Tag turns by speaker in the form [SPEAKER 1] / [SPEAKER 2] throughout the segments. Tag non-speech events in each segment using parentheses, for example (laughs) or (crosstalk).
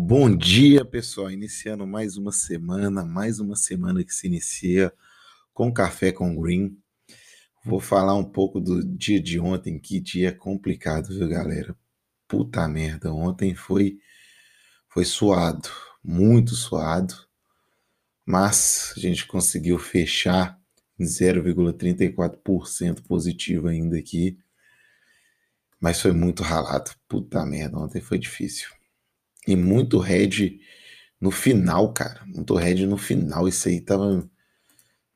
[SPEAKER 1] Bom dia, pessoal. Iniciando mais uma semana, mais uma semana que se inicia com Café com Green. Vou falar um pouco do dia de ontem, que dia complicado, viu, galera? Puta merda, ontem foi foi suado, muito suado, mas a gente conseguiu fechar em 0,34% positivo ainda aqui. Mas foi muito ralado. Puta merda, ontem foi difícil. E muito red no final, cara. Muito red no final. Isso aí tava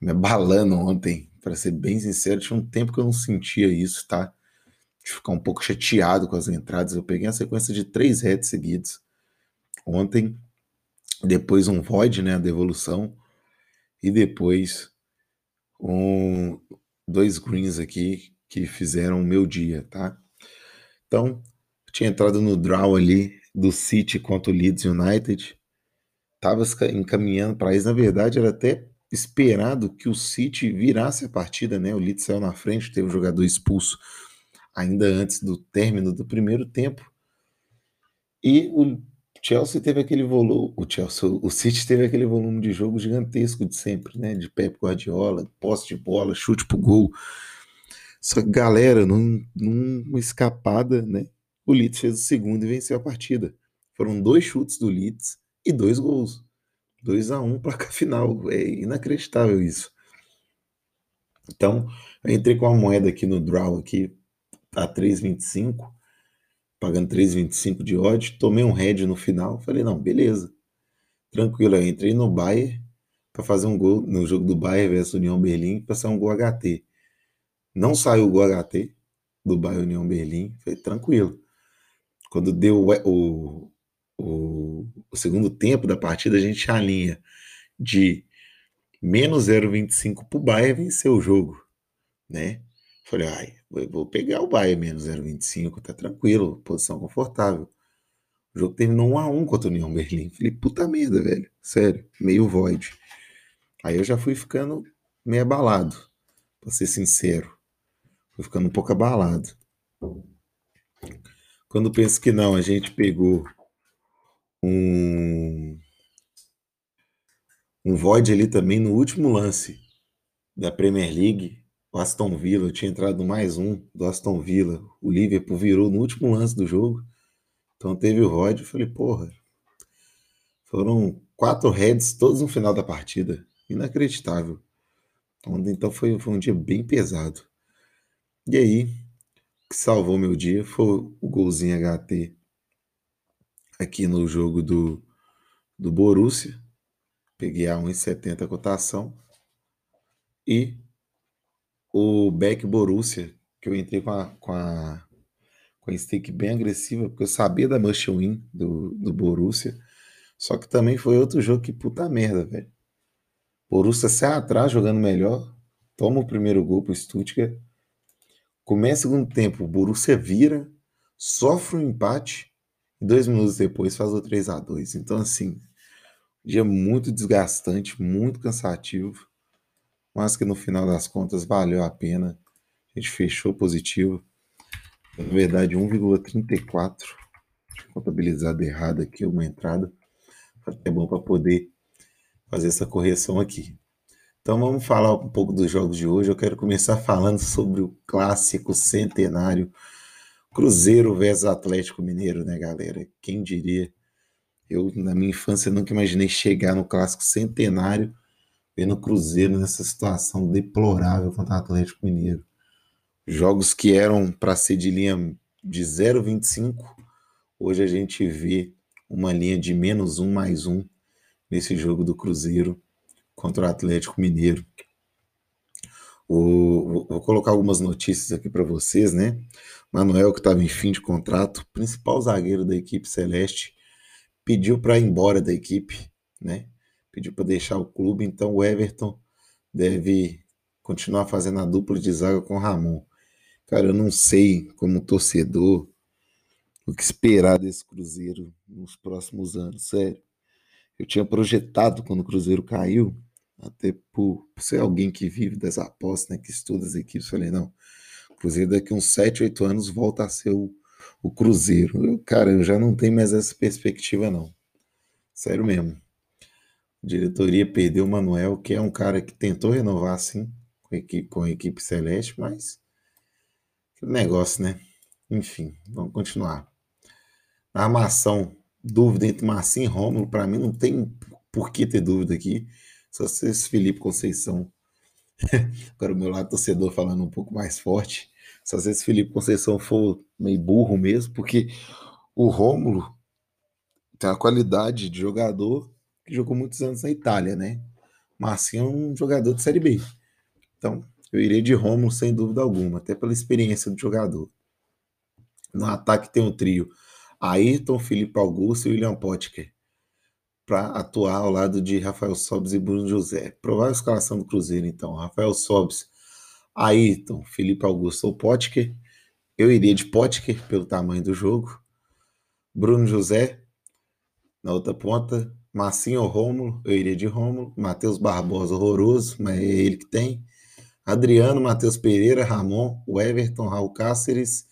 [SPEAKER 1] me abalando ontem. Para ser bem sincero, tinha um tempo que eu não sentia isso, tá? De ficar um pouco chateado com as entradas. Eu peguei a sequência de três heads seguidos. Ontem, depois um void, né? A devolução. E depois um, dois greens aqui que fizeram o meu dia, tá? Então, tinha entrado no draw ali do City contra o Leeds United. Tava encaminhando para isso. Na verdade, era até esperado que o City virasse a partida, né? O Leeds saiu na frente, teve um jogador expulso ainda antes do término do primeiro tempo. E o Chelsea teve aquele volume, o Chelsea, o City teve aquele volume de jogo gigantesco de sempre, né? De Pep Guardiola, posse de bola, chute pro gol. Só que, galera, num, numa escapada, né? O Leeds fez o segundo e venceu a partida. Foram dois chutes do Leeds e dois gols. 2 a 1 um, placa (laughs) final. É inacreditável isso. Então, eu entrei com a moeda aqui no draw aqui a 3,25, pagando 3,25 de odd, tomei um head no final, falei, não, beleza. Tranquilo, eu entrei no Bayern para fazer um gol no jogo do Bayern versus União Berlim, para sair um gol HT. Não saiu o gol HT do Bayern União Berlim, foi tranquilo. Quando deu o, o, o, segundo tempo da partida, a gente alinha de menos 0,25 para o Bayern vencer o jogo, né? Falei, ai, vou pegar o Bayern menos 0,25, tá tranquilo, posição confortável. O jogo terminou 1 a 1 contra o União Berlim. Falei, puta merda, velho. Sério, meio void. Aí eu já fui ficando meio abalado, pra ser sincero. Fui ficando um pouco abalado. Quando penso que não, a gente pegou um um void ali também no último lance da Premier League. O Aston Villa, eu tinha entrado mais um do Aston Villa. O Liverpool virou no último lance do jogo. Então teve o void. Eu falei, porra. Foram quatro heads todos no final da partida. Inacreditável. Então foi, foi um dia bem pesado. E aí, que salvou meu dia foi o golzinho HT aqui no jogo do, do Borussia. Peguei a 1,70 a cotação. E o Beck Borussia, que eu entrei com a, com a, com a stake bem agressiva, porque eu sabia da must win do, do Borussia. Só que também foi outro jogo que puta merda, velho. Borussia sai atrás jogando melhor, toma o primeiro gol pro Stuttgart Começa o segundo tempo, o Borussia vira, sofre um empate e dois minutos depois faz o 3 a 2 Então, assim, dia muito desgastante, muito cansativo, mas que no final das contas valeu a pena. A gente fechou positivo. Na verdade, 1,34. Contabilizado errado aqui, uma entrada. É bom para poder fazer essa correção aqui. Então vamos falar um pouco dos jogos de hoje. Eu quero começar (laughs) falando sobre o clássico centenário Cruzeiro versus Atlético Mineiro, né, galera? Quem diria? Eu, na minha infância, nunca imaginei chegar no clássico centenário vendo o Cruzeiro nessa situação deplorável contra o Atlético Mineiro. Jogos que eram para ser de linha de 0,25, hoje a gente vê uma linha de menos um mais um nesse jogo do Cruzeiro contra o Atlético Mineiro. O, vou colocar algumas notícias aqui para vocês, né? Manuel, que estava em fim de contrato, principal zagueiro da equipe celeste, pediu para ir embora da equipe, né? Pediu para deixar o clube, então o Everton deve continuar fazendo a dupla de zaga com o Ramon. Cara, eu não sei, como torcedor, o que esperar desse Cruzeiro nos próximos anos, sério. Eu tinha projetado quando o Cruzeiro caiu, até por, ser alguém que vive das apostas, né, que estuda as equipes, falei, não, o Cruzeiro daqui uns 7, 8 anos volta a ser o, o Cruzeiro. Eu, cara, eu já não tenho mais essa perspectiva, não. Sério mesmo. A diretoria perdeu o Manuel, que é um cara que tentou renovar, sim, com a equipe, com a equipe celeste, mas. Negócio, né? Enfim, vamos continuar. Na armação, dúvida entre Marcinho e Rômulo, para mim não tem por que ter dúvida aqui. Só se esse Felipe Conceição. (laughs) Agora o meu lado torcedor falando um pouco mais forte. Só se esse Felipe Conceição for meio burro mesmo, porque o Rômulo tem a qualidade de jogador que jogou muitos anos na Itália, né? Marcinho é um jogador de Série B. Então, eu iria de Rômulo sem dúvida alguma, até pela experiência do jogador. No ataque tem um trio Ayrton, Felipe Augusto e William Potker para atuar ao lado de Rafael Sobes e Bruno José. Provável escalação do Cruzeiro, então. Rafael Sobes, Ayrton, Felipe Augusto ou Potker. Eu iria de Potker pelo tamanho do jogo. Bruno José, na outra ponta. Massinho ou Rômulo, eu iria de Rômulo. Matheus Barbosa, horroroso, mas é ele que tem. Adriano, Matheus Pereira, Ramon, o Everton, Raul Cáceres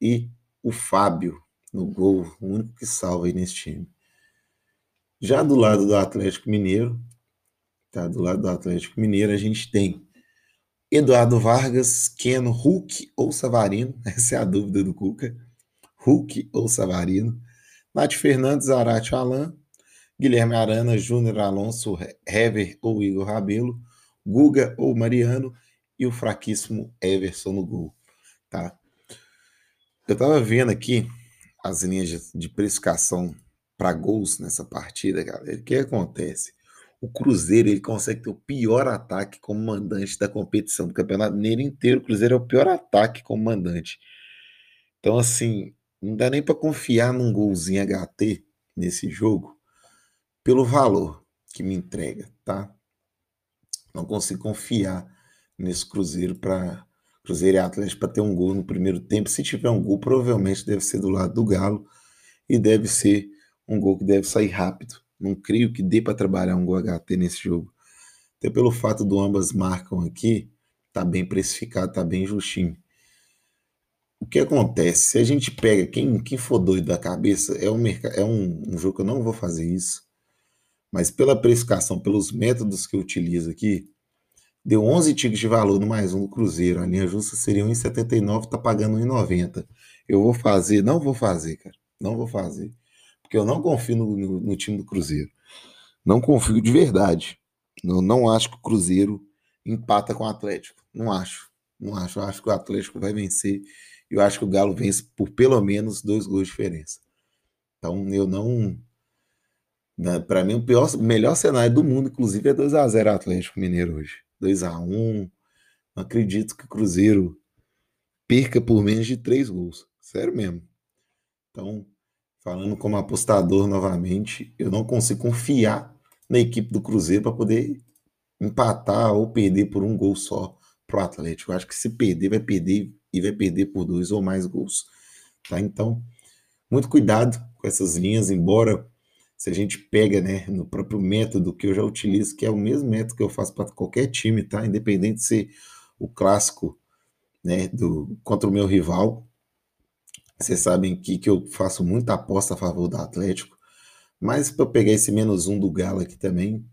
[SPEAKER 1] e o Fábio no gol, o único que salva aí nesse time. Já do lado do Atlético Mineiro, tá? Do lado do Atlético Mineiro, a gente tem Eduardo Vargas, Keno, Hulk ou Savarino. (laughs) Essa é a dúvida do Cuca. Hulk ou Savarino. Nath Fernandes, Arate Alain. Guilherme Arana, Júnior Alonso, Hever ou Igor Rabelo. Guga ou Mariano. E o fraquíssimo Everson no gol. Tá? Eu tava vendo aqui as linhas de, precificação para gols nessa partida, galera. O que acontece? O Cruzeiro ele consegue ter o pior ataque como mandante da competição do Campeonato Mineiro inteiro. O Cruzeiro é o pior ataque como mandante. Então, assim, não dá nem para confiar num golzinho HT nesse jogo pelo valor que me entrega, tá? Não consigo confiar nesse Cruzeiro para Cruzeiro e Atlético para ter um gol no primeiro tempo. Se tiver um gol, provavelmente deve ser do lado do Galo e deve ser um gol que deve sair rápido. Não creio que dê para trabalhar um gol HT nesse jogo. Até pelo fato do ambas marcam aqui, tá bem precificado, tá bem justinho. O que acontece? Se a gente pega quem, quem for doido da cabeça, é, um, é um, um jogo que eu não vou fazer isso, mas pela precificação, pelos métodos que eu utilizo aqui, deu 11 tickets de valor no mais um do Cruzeiro. A linha justa seria 1,79, tá pagando 1,90. Eu vou fazer, não vou fazer, cara. Não vou fazer porque eu não confio no, no, no time do Cruzeiro. Não confio de verdade. Eu não acho que o Cruzeiro empata com o Atlético. Não acho. Não acho. Eu acho que o Atlético vai vencer. Eu acho que o Galo vence por pelo menos dois gols de diferença. Então eu não. Né, Para mim, o pior, melhor cenário do mundo, inclusive, é 2x0 Atlético Mineiro hoje. 2x1. Não acredito que o Cruzeiro perca por menos de três gols. Sério mesmo. Então, falando como apostador novamente, eu não consigo confiar na equipe do Cruzeiro para poder empatar ou perder por um gol só pro Atlético. Eu acho que se perder, vai perder e vai perder por dois ou mais gols. Tá? Então, muito cuidado com essas linhas, embora se a gente pega né, no próprio método que eu já utilizo, que é o mesmo método que eu faço para qualquer time, tá? Independente de ser o clássico né, do, contra o meu rival, vocês sabem que, que eu faço muita aposta a favor do Atlético. Mas para eu pegar esse menos um do Galo aqui também,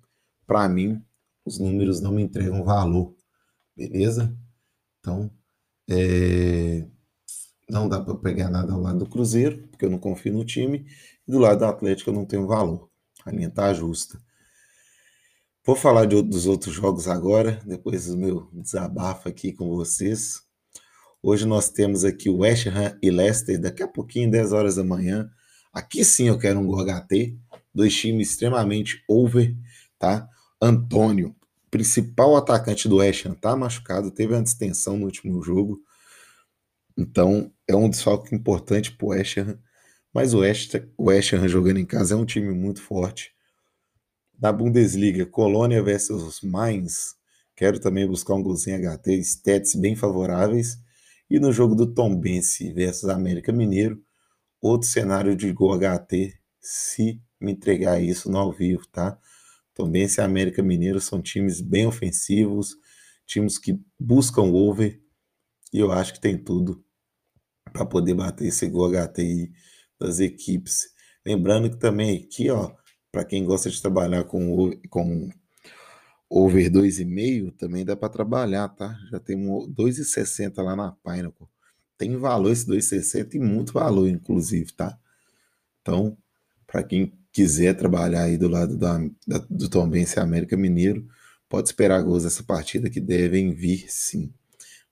[SPEAKER 1] para mim, os números não me entregam valor. Beleza? Então, é... não dá para pegar nada ao lado do Cruzeiro, porque eu não confio no time. E do lado do Atlético eu não tenho valor. A linha tá justa. Vou falar de, dos outros jogos agora, depois do meu desabafo aqui com vocês. Hoje nós temos aqui o West Ham e Leicester, daqui a pouquinho, 10 horas da manhã. Aqui sim eu quero um gol HT, dois times extremamente over, tá? Antônio, principal atacante do West Ham, tá machucado, teve uma distensão no último jogo. Então, é um desfalque importante pro West Ham. Mas o West, o West Ham jogando em casa é um time muito forte. Na Bundesliga, Colônia versus Mainz. Quero também buscar um golzinho HT, stats bem favoráveis. E no jogo do Tombense versus América Mineiro, outro cenário de gol HT, se me entregar isso no ao vivo, tá? Tombense e América Mineiro são times bem ofensivos, times que buscam over, e eu acho que tem tudo para poder bater esse gol HT das equipes. Lembrando que também aqui, ó, para quem gosta de trabalhar com, com over 2,5, também dá para trabalhar, tá? Já tem um 2,60 lá na Pinnacle. Tem valor esse 2,60 e muito valor, inclusive, tá? Então, para quem quiser trabalhar aí do lado da, da, do Tombense América Mineiro, pode esperar gols dessa partida que devem vir sim.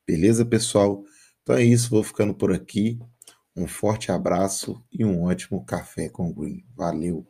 [SPEAKER 1] Beleza, pessoal? Então é isso, vou ficando por aqui. Um forte abraço e um ótimo café com Green. Valeu!